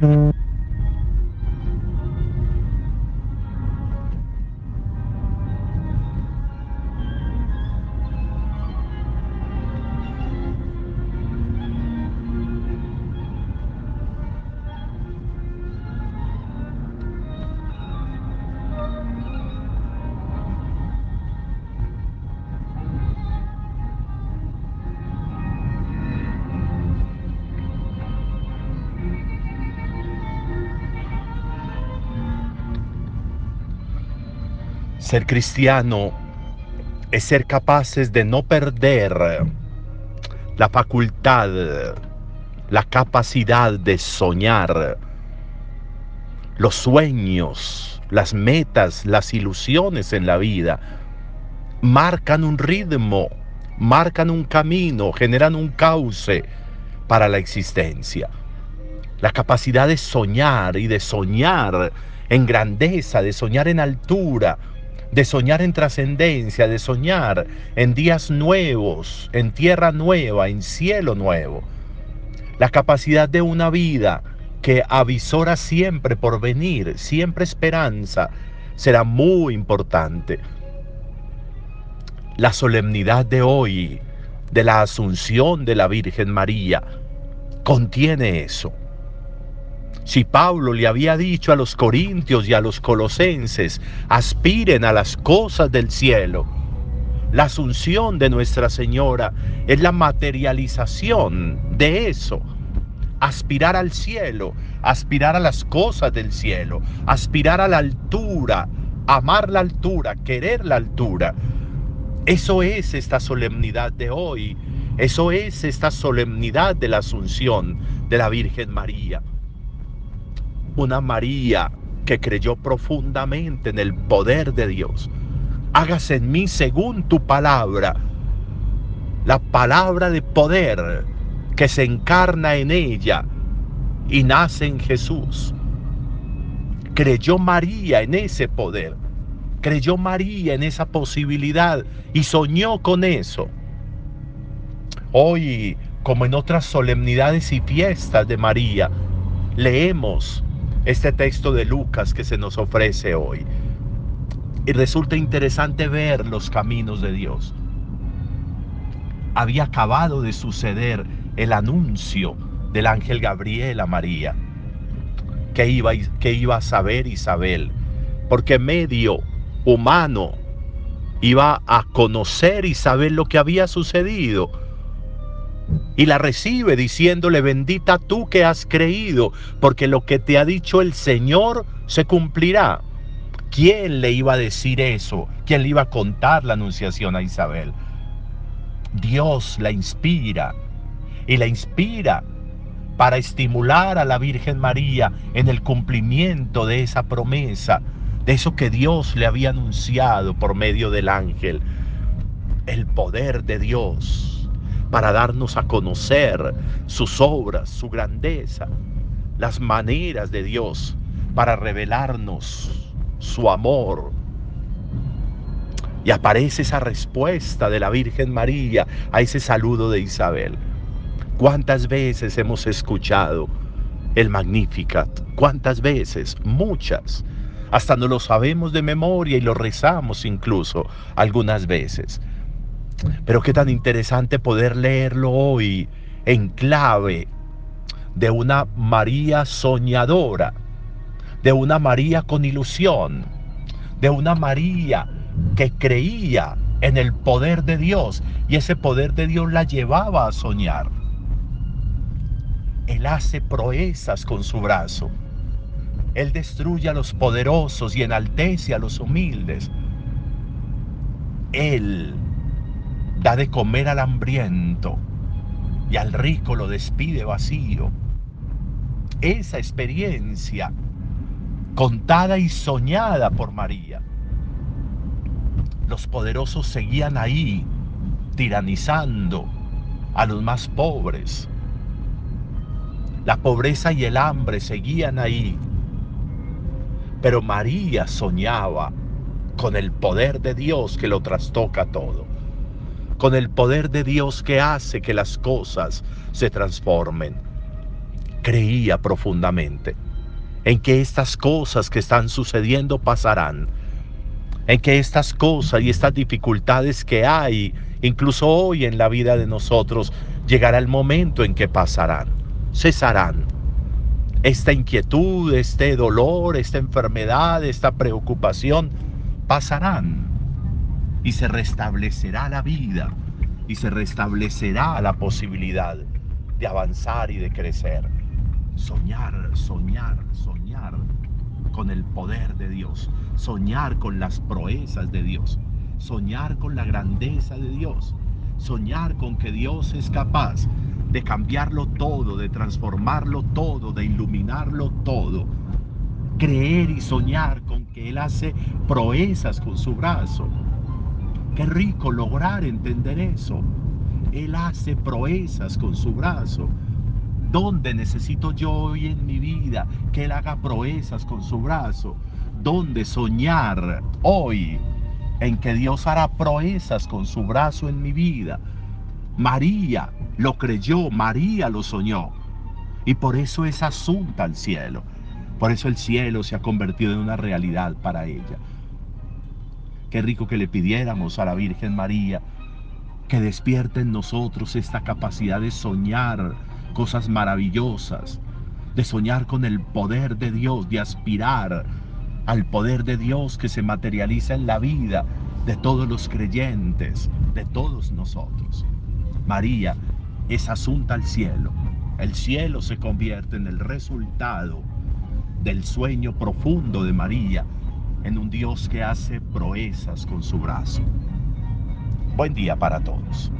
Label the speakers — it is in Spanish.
Speaker 1: Thank you. Ser cristiano es ser capaces de no perder la facultad, la capacidad de soñar, los sueños, las metas, las ilusiones en la vida. Marcan un ritmo, marcan un camino, generan un cauce para la existencia. La capacidad de soñar y de soñar en grandeza, de soñar en altura, de soñar en trascendencia, de soñar en días nuevos, en tierra nueva, en cielo nuevo. La capacidad de una vida que avisora siempre por venir, siempre esperanza, será muy importante. La solemnidad de hoy, de la asunción de la Virgen María, contiene eso. Si Pablo le había dicho a los corintios y a los colosenses, aspiren a las cosas del cielo, la asunción de Nuestra Señora es la materialización de eso. Aspirar al cielo, aspirar a las cosas del cielo, aspirar a la altura, amar la altura, querer la altura. Eso es esta solemnidad de hoy. Eso es esta solemnidad de la Asunción de la Virgen María una María que creyó profundamente en el poder de Dios. Hágase en mí según tu palabra, la palabra de poder que se encarna en ella y nace en Jesús. Creyó María en ese poder, creyó María en esa posibilidad y soñó con eso. Hoy, como en otras solemnidades y fiestas de María, leemos este texto de Lucas que se nos ofrece hoy. Y resulta interesante ver los caminos de Dios. Había acabado de suceder el anuncio del ángel Gabriel a María. Que iba, que iba a saber Isabel. Porque medio humano iba a conocer y saber lo que había sucedido y la recibe diciéndole, bendita tú que has creído, porque lo que te ha dicho el Señor se cumplirá. ¿Quién le iba a decir eso? ¿Quién le iba a contar la anunciación a Isabel? Dios la inspira y la inspira para estimular a la Virgen María en el cumplimiento de esa promesa, de eso que Dios le había anunciado por medio del ángel. El poder de Dios para darnos a conocer sus obras, su grandeza, las maneras de Dios, para revelarnos su amor. Y aparece esa respuesta de la Virgen María a ese saludo de Isabel. ¿Cuántas veces hemos escuchado el Magnificat? ¿Cuántas veces? Muchas. Hasta no lo sabemos de memoria y lo rezamos incluso algunas veces. Pero qué tan interesante poder leerlo hoy en clave de una María soñadora, de una María con ilusión, de una María que creía en el poder de Dios y ese poder de Dios la llevaba a soñar. Él hace proezas con su brazo. Él destruye a los poderosos y enaltece a los humildes. Él da de comer al hambriento y al rico lo despide vacío. Esa experiencia contada y soñada por María. Los poderosos seguían ahí, tiranizando a los más pobres. La pobreza y el hambre seguían ahí. Pero María soñaba con el poder de Dios que lo trastoca todo con el poder de Dios que hace que las cosas se transformen. creía profundamente en que estas cosas que están sucediendo pasarán, en que estas cosas y estas dificultades que hay, incluso hoy en la vida de nosotros, llegará el momento en que pasarán, cesarán. Esta inquietud, este dolor, esta enfermedad, esta preocupación, pasarán y se restablecerá la vida y se restablecerá la posibilidad de avanzar y de crecer. Soñar, soñar, soñar con el poder de Dios, soñar con las proezas de Dios, soñar con la grandeza de Dios, soñar con que Dios es capaz de cambiarlo todo, de transformarlo todo, de iluminarlo todo. Creer y soñar con que Él hace proezas con su brazo. Qué rico lograr entender eso. Él hace proezas con su brazo. ¿Dónde necesito yo hoy en mi vida que Él haga proezas con su brazo? ¿Dónde soñar hoy en que Dios hará proezas con su brazo en mi vida? María lo creyó, María lo soñó. Y por eso es asunta al cielo. Por eso el cielo se ha convertido en una realidad para ella. Qué rico que le pidiéramos a la Virgen María que despierte en nosotros esta capacidad de soñar cosas maravillosas, de soñar con el poder de Dios, de aspirar al poder de Dios que se materializa en la vida de todos los creyentes, de todos nosotros. María es asunta al cielo. El cielo se convierte en el resultado del sueño profundo de María en un Dios que hace proezas con su brazo. Buen día para todos.